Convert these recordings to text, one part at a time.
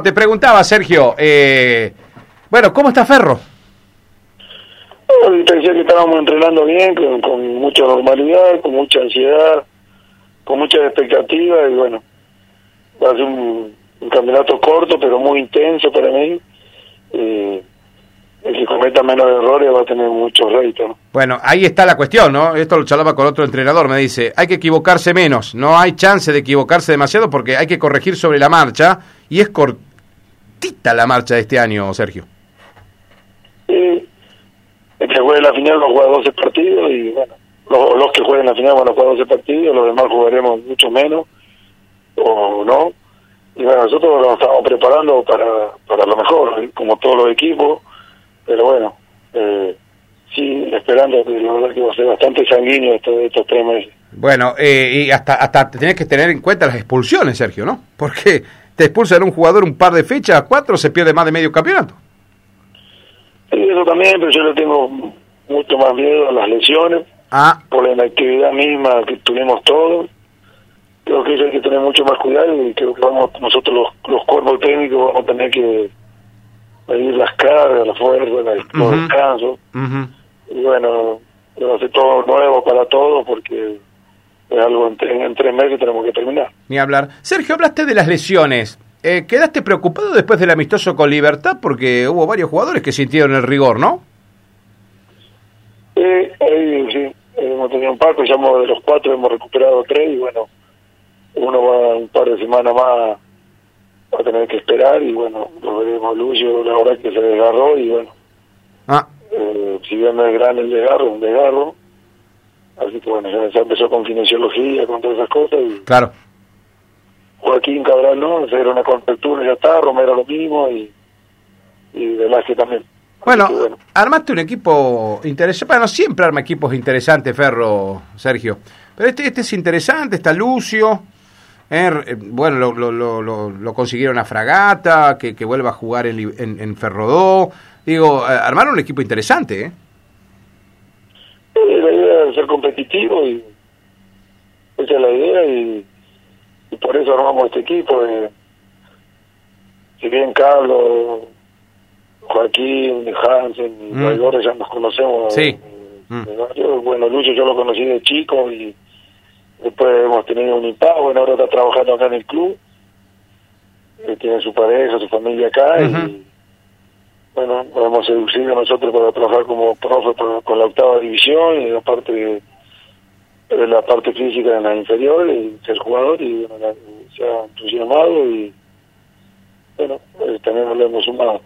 Te preguntaba, Sergio, eh, bueno, ¿cómo está Ferro? No, pensé que estábamos entrenando bien, con, con, mucha normalidad, con mucha ansiedad, con mucha expectativa y bueno, va a ser un, un campeonato corto pero muy intenso para mí. Eh, el que cometa menos errores va a tener muchos réditos. ¿no? Bueno, ahí está la cuestión, ¿no? Esto lo charlaba con otro entrenador, me dice, hay que equivocarse menos, no hay chance de equivocarse demasiado porque hay que corregir sobre la marcha y es cortita la marcha de este año, Sergio. Sí, el que juegue la final va a jugar 12 partidos y bueno, los, los que jueguen la final van a jugar 12 partidos, los demás jugaremos mucho menos o no. Y bueno, nosotros nos estamos preparando para, para lo mejor, como todos los equipos, pero bueno, eh, sí, esperando que la verdad que va a ser bastante sanguíneo estos, estos tres meses. Bueno, eh, y hasta, hasta tenés que tener en cuenta las expulsiones, Sergio, ¿no? Porque te expulsan a un jugador un par de fechas, cuatro, se pierde más de medio campeonato. Eso también, pero yo le tengo mucho más miedo a las lesiones, Ah, por la inactividad misma que tuvimos todos. Creo que eso hay que tener mucho más cuidado y creo que vamos nosotros los, los cuerpos técnicos vamos a tener que medir las cargas, la fuerza, los descansos. Y bueno, va a ser todo nuevo para todos porque es algo en, tre- en tres meses tenemos que terminar. ni hablar. Sergio, hablaste de las lesiones. Eh, ¿Quedaste preocupado después del amistoso con Libertad? Porque hubo varios jugadores que sintieron el rigor, ¿no? Eh, eh, sí, hemos tenido un pues ya hemos- de los cuatro hemos recuperado tres y bueno, uno va un par de semanas más va a tener que esperar y bueno, lo veremos Lucio, la verdad que se desgarró y bueno, Ah, eh, si bien no es grande el desgarro, es un desgarro, así que bueno, ya, empezó con kinesiología, con todas esas cosas y claro. Joaquín Cabral no, hacer una contractura ya está, Romero lo mismo y, y Velázquez también. Bueno, armaste un equipo interesante. Bueno, siempre arma equipos interesantes, Ferro, Sergio. Pero este, este es interesante, está Lucio. eh, eh, bueno, lo, lo, lo, lo- lo consiguieron a Fragata, que, que vuelva a jugar en, en, en Ferrodó. Digo, eh, armaron un equipo interesante. Eh, la idea es ser competitivo y esa es la idea y, y por eso armamos este equipo. eh. si bien Carlos, Joaquín, Hansen y Mm. Baigorre ya nos conocemos. Sí. eh, Mm. bueno, Lucho yo lo conocí de chico y después hemos tenido un impacto. Bueno, ahora está trabajando acá en el club. Eh, tiene su pareja, su familia acá y bueno, hemos seducido nosotros para trabajar como profe con la octava división y aparte de la parte física en la inferior y ser jugador y bueno, la- se ha entusiasmado y bueno, eh, también nos lo hemos sumado.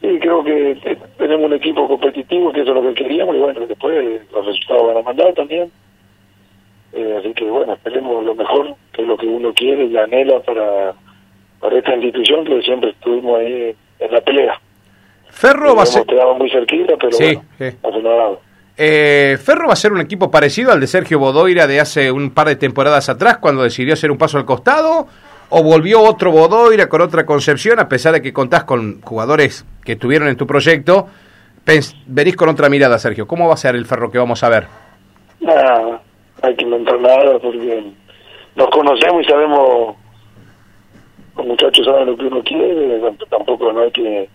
Y creo que te- tenemos un equipo competitivo, que eso es lo que queríamos, y bueno, después los resultados van a mandar también. Eh, así que bueno, esperemos lo mejor, que es lo que uno quiere y anhela para, para esta institución, que siempre estuvimos ahí en la pelea. Ferro va a ser... Muy cerquita, pero Sí, bueno, sí. Eh, Ferro va a ser un equipo parecido al de Sergio Bodoira de hace un par de temporadas atrás, cuando decidió hacer un paso al costado, o volvió otro Bodoira con otra concepción, a pesar de que contás con jugadores que estuvieron en tu proyecto, venís con otra mirada, Sergio. ¿Cómo va a ser el Ferro que vamos a ver? Nada, hay que inventar nada porque nos conocemos y sabemos, los muchachos saben lo que uno quiere, tamp- tampoco no hay que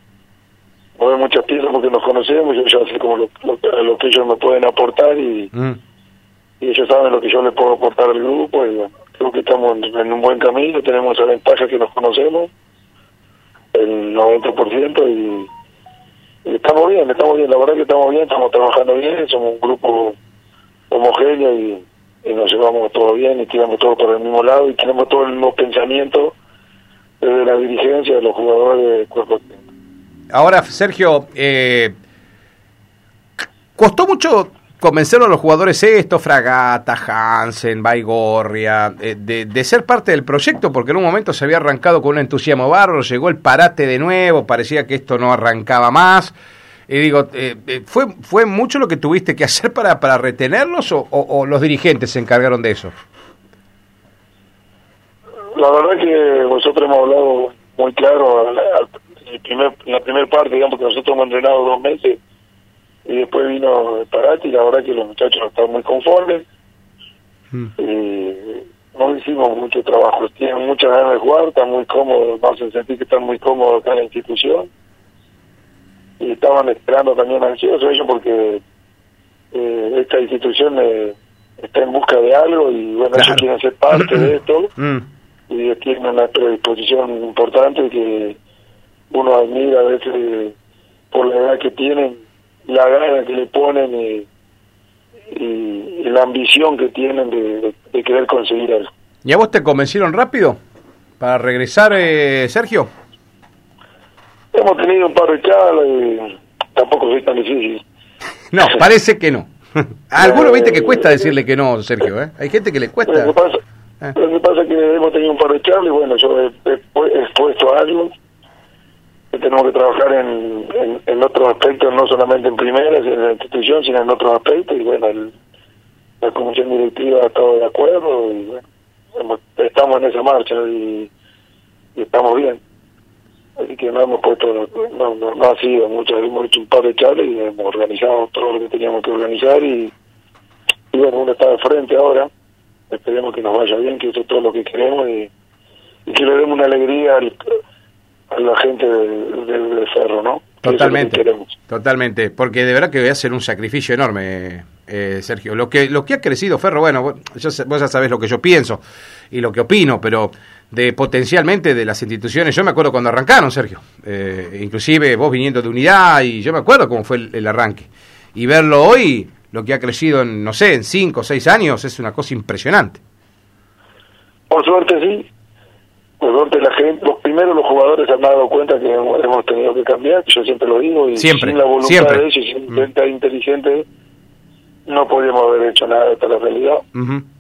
mover muchas piezas porque nos conocemos, yo ya sé como lo, lo- lo que ellos me pueden aportar y, Mm. y ellos saben lo que yo les puedo aportar al grupo y bueno, creo que estamos en, en un buen camino, tenemos esa ventaja que nos conocemos, el 90% y, y estamos bien, estamos bien, la verdad que estamos bien, estamos trabajando bien, somos un grupo homogéneo y, y nos llevamos todo bien y tiramos todo por el mismo lado y tenemos todos los mismos pensamientos desde la dirigencia de los jugadores del cuerpo. Ahora, Sergio, eh, costó mucho convencer a los jugadores esto, Fragata, Hansen, Baigorria, eh, de, de ser parte del proyecto, porque en un momento se había arrancado con un entusiasmo bárbaro, llegó el parate de nuevo, parecía que esto no arrancaba más. Y digo, eh, eh, ¿fue, ¿fue mucho lo que tuviste que hacer para, para retenerlos o, los dirigentes se encargaron de eso? La verdad que nosotros hemos hablado muy claro el primer, la primera parte, digamos que nosotros hemos entrenado dos meses y después vino el parate y la verdad que los muchachos están muy conformes Mm. y no hicimos mucho trabajo. Tienen muchas ganas de jugar, están muy cómodos, vamos a sentir que están muy cómodos acá en la institución. Y estaban esperando también ansiosos ellos porque eh, esta institución eh, está en busca de algo y bueno, ellos quieren ser parte de esto mm. y tienen una predisposición importante que uno admira a veces por la edad que tienen, la gana que le ponen y, la ambición que tienen de, querer conseguir algo. ¿Y a vos te convencieron rápido para regresar, eh, Sergio? Hemos tenido un par de charlas y tampoco soy tan difícil. No, parece que no. A algunos viste que cuesta decirle que no, Sergio, ¿eh? Hay gente que le cuesta. Lo que pasa, eh. lo que pasa es que hemos tenido un par de charlas y bueno, yo he, expuesto algo tenemos que trabajar en, en, otros aspectos, no solamente en primera, en la institución, sino en otros aspectos y bueno, la comisión directiva ha estado de acuerdo y bueno, estamos en esa marcha y estamos bien. Así que no hemos puesto, no, no, ha sido muchas, hemos hecho un par de charlas y hemos organizado todo lo que teníamos que organizar y, y bueno, uno está de frente ahora, esperemos que nos vaya bien, que eso es todo lo que queremos y, que le demos una alegría a la gente del Cerro, ¿no? Totalmente, totalmente, porque de verdad que voy a hacer un sacrificio enorme, eh, Sergio. Lo que lo que ha crecido Ferro, bueno, vos ya sabés lo que yo pienso y lo que opino, pero de potencialmente de las instituciones. Yo me acuerdo cuando arrancaron, Sergio, eh, inclusive vos viniendo de unidad y yo me acuerdo cómo fue el, arranque. Y verlo hoy, lo que ha crecido en, no sé, en cinco o seis años, es una cosa impresionante. Por suerte sí, suerte la gente, los primeros los jugadores se han dado cuenta que hemos tenido que cambiar, yo siempre lo digo, y siempre, sin la voluntad siempre. de ellos, sin mm. inteligente no podíamos haber hecho nada de la realidad.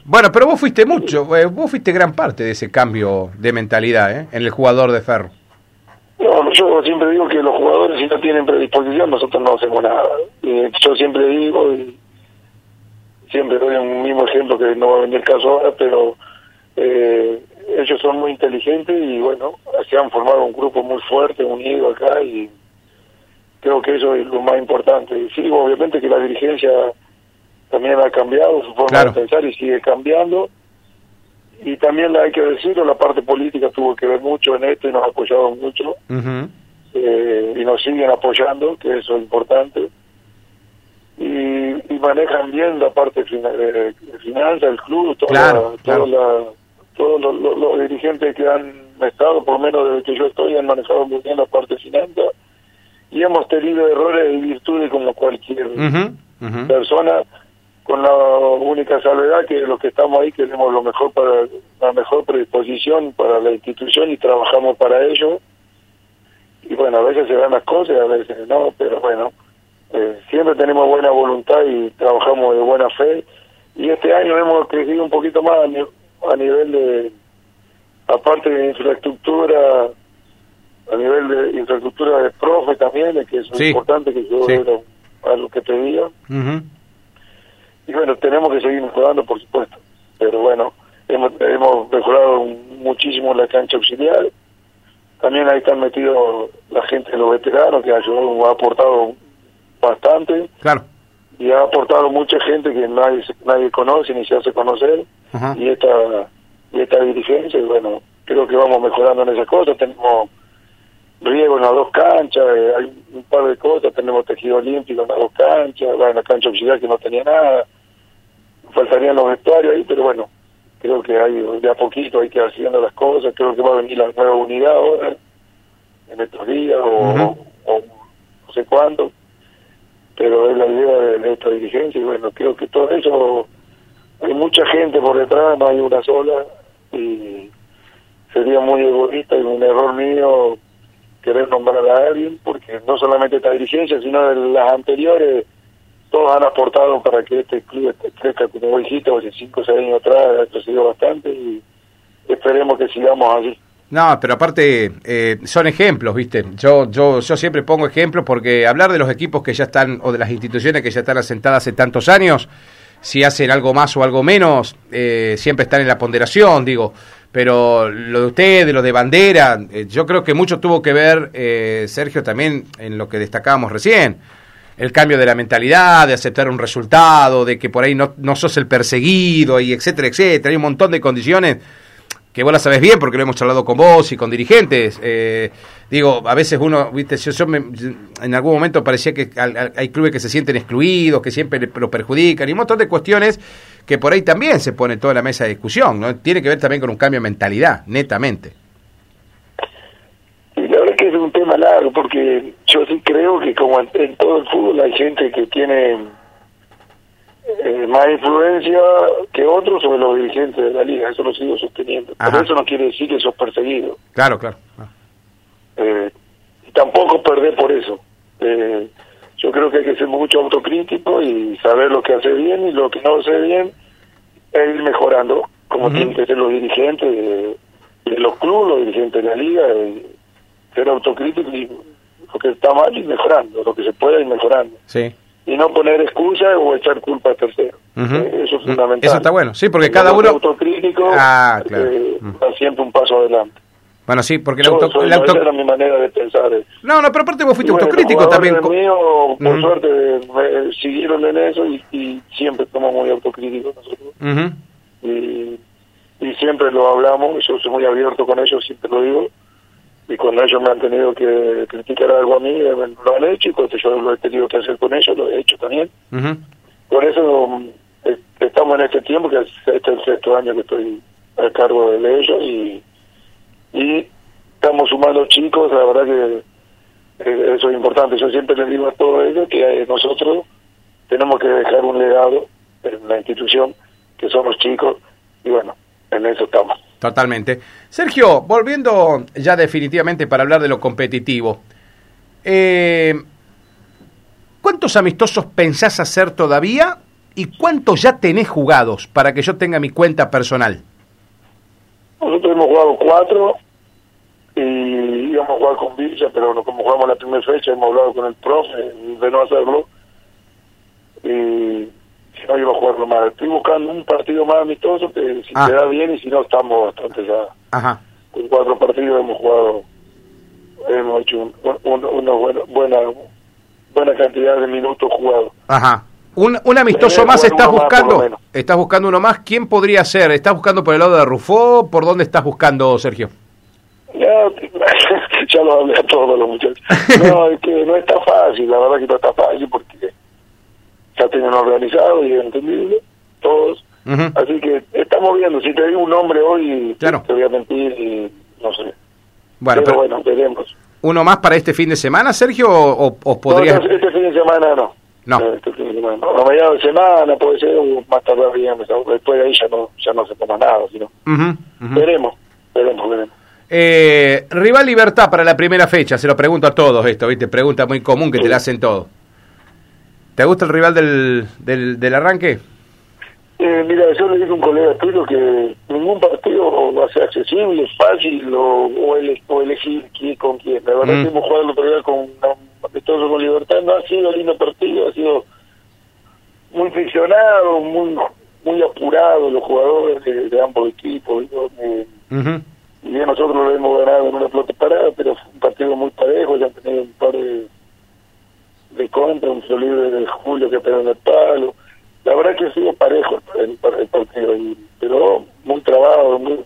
Bueno, pero vos fuiste mucho, eh, vos fuiste gran parte de ese cambio de mentalidad ¿eh? en el jugador de Ferro. No, yo siempre digo que los jugadores si no tienen predisposición nosotros no hacemos nada. yo siempre digo, y siempre doy un mismo ejemplo que no va a venir caso ahora, pero eh, ellos son muy inteligentes y bueno, se han formado un grupo muy fuerte, unido acá y creo que eso es lo más importante. Y sí, obviamente que la dirigencia también ha cambiado su forma de pensar y sigue cambiando. Y también hay que decirlo, la parte política tuvo que ver mucho en esto y nos ha apoyado mucho. Eh, y nos siguen apoyando, que eso es importante. Y, manejan bien la parte de, finanzas, el club, toda todos los, dirigentes que han estado, por lo menos desde que yo estoy, han manejado muy bien la parte finanzas. Y hemos tenido errores y virtudes como cualquier persona con la única salvedad que los que estamos ahí queremos lo mejor para la mejor predisposición para la institución y trabajamos para ello. Y bueno a veces se dan las cosas a veces no pero bueno eh, siempre tenemos buena voluntad y trabajamos de buena fe. Y este año hemos crecido un poquito más a, nivel de aparte de infraestructura a nivel de infraestructura de profe también que es importante que yo era algo que pedía y bueno, tenemos que seguir mejorando, por supuesto. Pero bueno, hemos, hemos mejorado muchísimo la cancha auxiliar. También ahí están metidos la gente de los veteranos, que ha ayudado, ha aportado bastante. Claro. Y ha aportado mucha gente que nadie nadie conoce ni se hace conocer. Y esta y esta dirigencia, y bueno, creo que vamos mejorando en esas cosas. Tenemos riego en las dos canchas, eh, hay un par de cosas, tenemos tejido olímpico en las dos canchas, en la cancha auxiliar que no tenía nada, faltarían los vestuarios ahí, pero bueno, creo que hay de a poquito hay que ir haciendo las cosas, creo que va a venir la nueva unidad ahora, en estos días, o, no sé cuándo, pero es la idea de, esta dirigencia, y bueno, creo que todo eso, hay mucha gente por detrás, no hay una sola, y sería muy egoísta y un error mío querer nombrar a alguien, porque no solamente esta dirigencia, sino de las anteriores, todos han aportado para que este club crezca, como dijiste, hace 5 o 6 años atrás ha crecido bastante y esperemos que sigamos así. No, pero aparte eh, son ejemplos, ¿viste? Yo, yo, yo siempre pongo ejemplos porque hablar de los equipos que ya están, o de las instituciones que ya están asentadas hace tantos años, si hacen algo más o algo menos, eh, siempre están en la ponderación, digo. Pero lo de usted, de lo de bandera, eh, yo creo que mucho tuvo que ver, eh, Sergio, también en lo que destacábamos recién. el cambio de la mentalidad, de aceptar un resultado, de que por ahí no, no sos el perseguido, y etcétera, etcétera. Hay un montón de condiciones que vos la sabes bien porque lo hemos charlado con vos y con dirigentes. Eh, digo, a veces uno, viste, yo, yo en algún momento parecía que hay clubes que se sienten excluidos, que siempre lo perjudican, y un montón de cuestiones que por ahí también se pone toda la mesa de discusión, ¿no? Tiene que ver también con un cambio de mentalidad, netamente. Y la verdad es que es un tema largo, porque yo sí creo que como en todo el fútbol hay gente que tiene eh, más influencia que otros sobre los dirigentes de la liga, eso lo sigo sosteniendo. Pero eso no quiere decir que sos perseguido. Claro, claro. Eh, tampoco perder por eso. Eh, yo creo que hay que ser mucho autocrítico y saber lo que hace bien y lo que no hace bien e ir mejorando, como tienen que ser los dirigentes de, los clubes, los dirigentes de la liga, ser autocrítico y lo que está mal y mejorando, lo que se pueda ir mejorando. Sí y no poner excusa o echar culpa a terceros. Eh, eso es fundamental. Eso está bueno, sí, porque cada uno... autocrítico ah, claro. Eh, siempre un paso adelante. Bueno, sí, porque el, auto... Esa era mi manera de pensar. No, no, pero aparte vos fuiste autocrítico también. mío, por suerte, siguieron en eso y, siempre somos muy autocríticos nosotros. y, y siempre lo hablamos, yo soy muy abierto con ellos, siempre lo digo y cuando ellos me han tenido que criticar algo a mí, eh, lo han hecho, y cuando yo lo he tenido que hacer con ellos, lo he hecho también. Por eso mm, estamos en este tiempo, que este es el sexto año que estoy a cargo de ellos, y, y estamos sumando chicos, la verdad que eh, eso es importante. Yo siempre les digo a todos ellos que eh, nosotros tenemos que dejar un legado en la institución, que son los chicos, y bueno, en eso estamos. Totalmente. Sergio, volviendo ya definitivamente para hablar de lo competitivo, eh, ¿cuántos amistosos pensás hacer todavía y cuántos ya tenés jugados para que yo tenga mi cuenta personal? Nosotros hemos jugado cuatro y íbamos a jugar con Villa, pero como jugamos la primera fecha hemos hablado con el profe de no hacerlo y no iba a jugarlo más. Estoy buscando un partido más amistoso que si ah. te da bien y si no estamos bastante ya. Ajá. Con cuatro partidos hemos jugado, hemos hecho una buena, buena, buena cantidad de minutos jugados. Ajá. Un, un amistoso más estás buscando. estás buscando uno más. ¿Quién podría ser? ¿Estás buscando por el lado de Rufo? ¿Por dónde estás buscando, Sergio? Ya, ya lo hablé a todos los muchachos. No, es que no está fácil, la verdad que no está fácil porque ya tienen organizado y entendido, todos. Así que estamos viendo, si te digo un nombre hoy, te voy a mentir y no sé. Bueno, pero, bueno, veremos. ¿Uno más para este fin de semana, Sergio, o, o podría...? No, este fin de semana no. No. Este fin de semana. No, mediados de semana puede ser, más tarde después de ahí ya no, ya no se toma nada, sino... Veremos, veremos, veremos. Eh, rival Libertad para la primera fecha, se lo pregunto a todos esto, ¿viste? Pregunta muy común que te la hacen todos. ¿Te gusta el rival del, del, del arranque? Eh, mira, yo le dije a un colega tuyo que ningún partido va a ser accesible, fácil o, o, elegir quién, con quién. La verdad mm. que hemos jugado el otro día con amistoso con Libertad, no ha sido lindo partido, ha sido muy friccionado, muy muy apurado los jugadores de, ambos equipos. Eh, Y bien nosotros lo hemos ganado en una flota parada, pero fue un partido muy parejo, ya han tenido un par de de contra, un libre de Julio que pegó en el palo. La verdad que ha sido parejo el, partido, pero muy trabado, muy,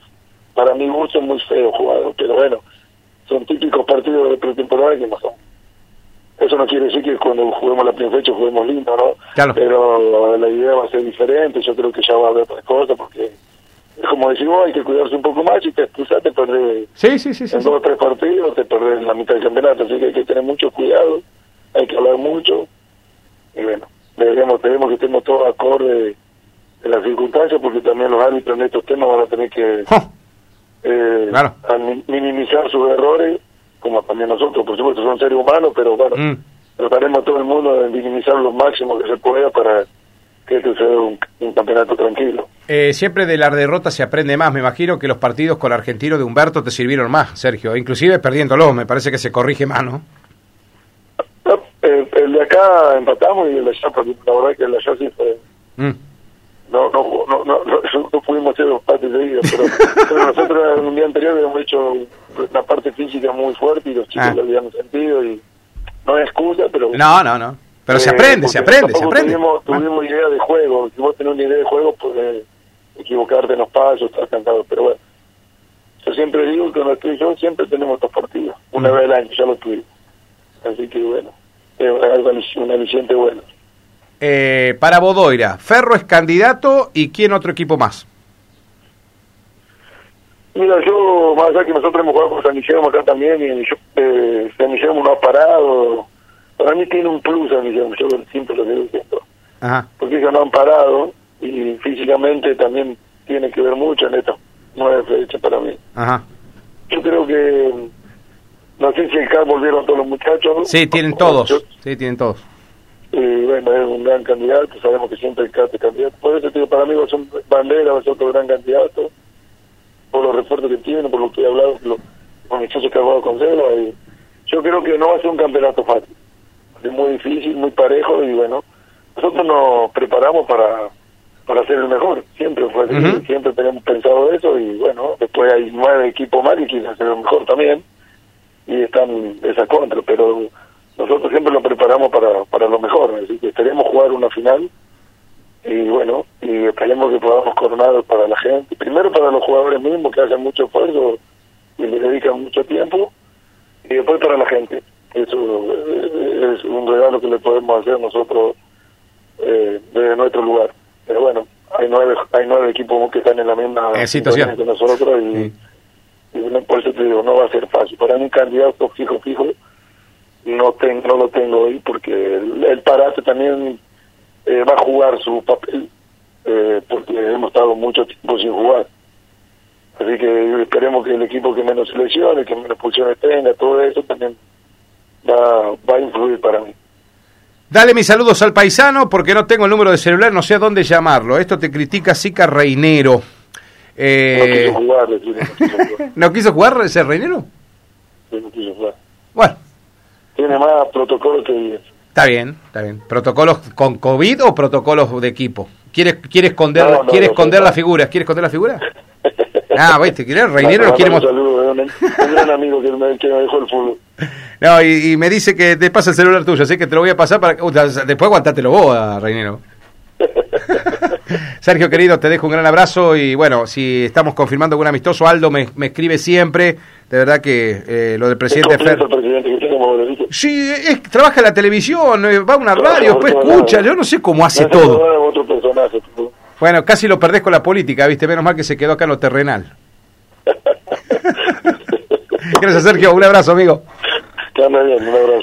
para mí gusto muy feo jugado, pero bueno, son típicos partidos de pretemporada que no son. Eso no quiere decir que cuando juguemos la primera fecha juguemos lindo, ¿no? Pero la idea va a ser diferente, yo creo que ya va a haber otras cosas porque es como decimos, hay que cuidarse un poco más y te excusas, te perdés sí, sí, sí, en dos o tres partidos, te perdés en la mitad del campeonato, así que hay que tener mucho cuidado hay que hablar mucho y bueno, debemos, tenemos que estemos todos acorde en las circunstancias porque también los árbitros en estos temas van a tener que eh, minimizar sus errores, como también nosotros, por supuesto son seres humanos, pero bueno, mm. trataremos a todo el mundo de minimizar lo máximo que se pueda para que este sea un, campeonato tranquilo. Eh, siempre de la derrota se aprende más. Me imagino que los partidos con el argentino de Humberto te sirvieron más, Sergio. Inclusive perdiéndolo, me parece que se corrige más, ¿no? Acá empatamos y el allá, la verdad que el allá sí fue... Mm. No, no, no, no, no, pudimos hacer los pates de ida, pero, pero nosotros en un día anterior habíamos hecho una parte física muy fuerte y los chicos ah. lo habían sentido y no es excusa, pero... No, no, no. Pero se Eh, aprende, se aprende, se aprende. Tuvimos, Bueno. tuvimos idea de juego. Si vos tenés una idea de juego, puedes equivocarte en los pasos, estar cantado. Pero bueno, yo siempre digo que nuestro y yo siempre tenemos dos partidos. Una vez al año, ya lo tuvimos. Así que bueno, es algo un aliciente bueno. Eh, para Bodoira, Ferro es candidato y quién otro equipo más. Mira, yo, más allá que nosotros hemos jugado con San Guillermo acá también, y yo, eh, San Guillermo no ha parado. Para mí tiene un plus San Guillermo, yo siempre lo digo diciendo. Ajá. Porque ellos no han parado y físicamente también tiene que ver mucho en estas nueve fechas para mí. Ajá. Yo creo que, no sé si el CAR volvieron todos los muchachos. Sí, tienen todos. Sí, tienen todos. y bueno, es un gran candidato, sabemos que siempre el CAR es candidato. Por eso digo, para mí vos son bandera, vos sos otro gran candidato, por los refuerzos que tiene, por lo que he hablado con los con los muchachos que ha jugado con Celo, y yo creo que no va a ser un campeonato fácil. Es muy difícil, muy parejo, y bueno, nosotros nos preparamos para para ser el mejor, siempre fue así, siempre tenemos pensado eso, y bueno, después hay nueve equipos más que quieren ser el mejor también, y están esa contra, pero nosotros siempre lo preparamos para, para lo mejor, así que esperemos jugar una final y bueno, y esperemos que podamos coronar para la gente, primero para los jugadores mismos que hacen mucho esfuerzo y le dedican mucho tiempo, y después para la gente. Eso eh, es un regalo que le podemos hacer nosotros eh, desde nuestro lugar. Pero bueno, hay nueve, hay nueve equipos que están en la misma Eh, situación. que nosotros y, Sí. Y bueno, por eso te digo, no va a ser fácil. Para un candidato fijo, fijo, no, tengo, no lo tengo hoy porque el, el Parate también eh, va a jugar su papel eh, porque hemos estado mucho tiempo sin jugar. Así que esperemos que el equipo que menos selecciones, que menos pulsiones tenga, todo eso también va, va a influir para mí. Dale mis saludos al paisano porque no tengo el número de celular, no sé a dónde llamarlo. Esto te critica Sica Reinero. No Eh, quiso jugar, no quiso jugar. ¿No quiso jugar ese Reinero? Sí, no quiso jugar. Bueno, Tiene más protocolo que está bien, está bien. ¿Protocolos con COVID o protocolos de equipo? ¿Quiere, quiere esconder, No, no, quiere esconder las figuras? ¿Quiere esconder las figuras? Ah, viste, ¿quiere? Reinero lo quiere un mostrar. saludo, un, un gran amigo que me, que me dejó el fútbol. No, y, y me dice que te pasa el celular tuyo, así que te lo voy a pasar para que... uh, después aguantátelo vos, a Reinero. Sergio querido, te dejo un gran abrazo y bueno, si estamos confirmando algún amistoso, Aldo me, me escribe siempre, de verdad que eh, lo del Es presidente Fer... el presidente que. Sí, es, trabaja en la televisión, eh, va a una Trabaja radio, después todos escucha, yo no sé cómo hace todo. acordar a otro personaje. tipo. Bueno, casi lo perdés con la política, viste, menos mal que se quedó acá en lo terrenal. Gracias Sergio, un abrazo amigo. Que anda bien, un abrazo.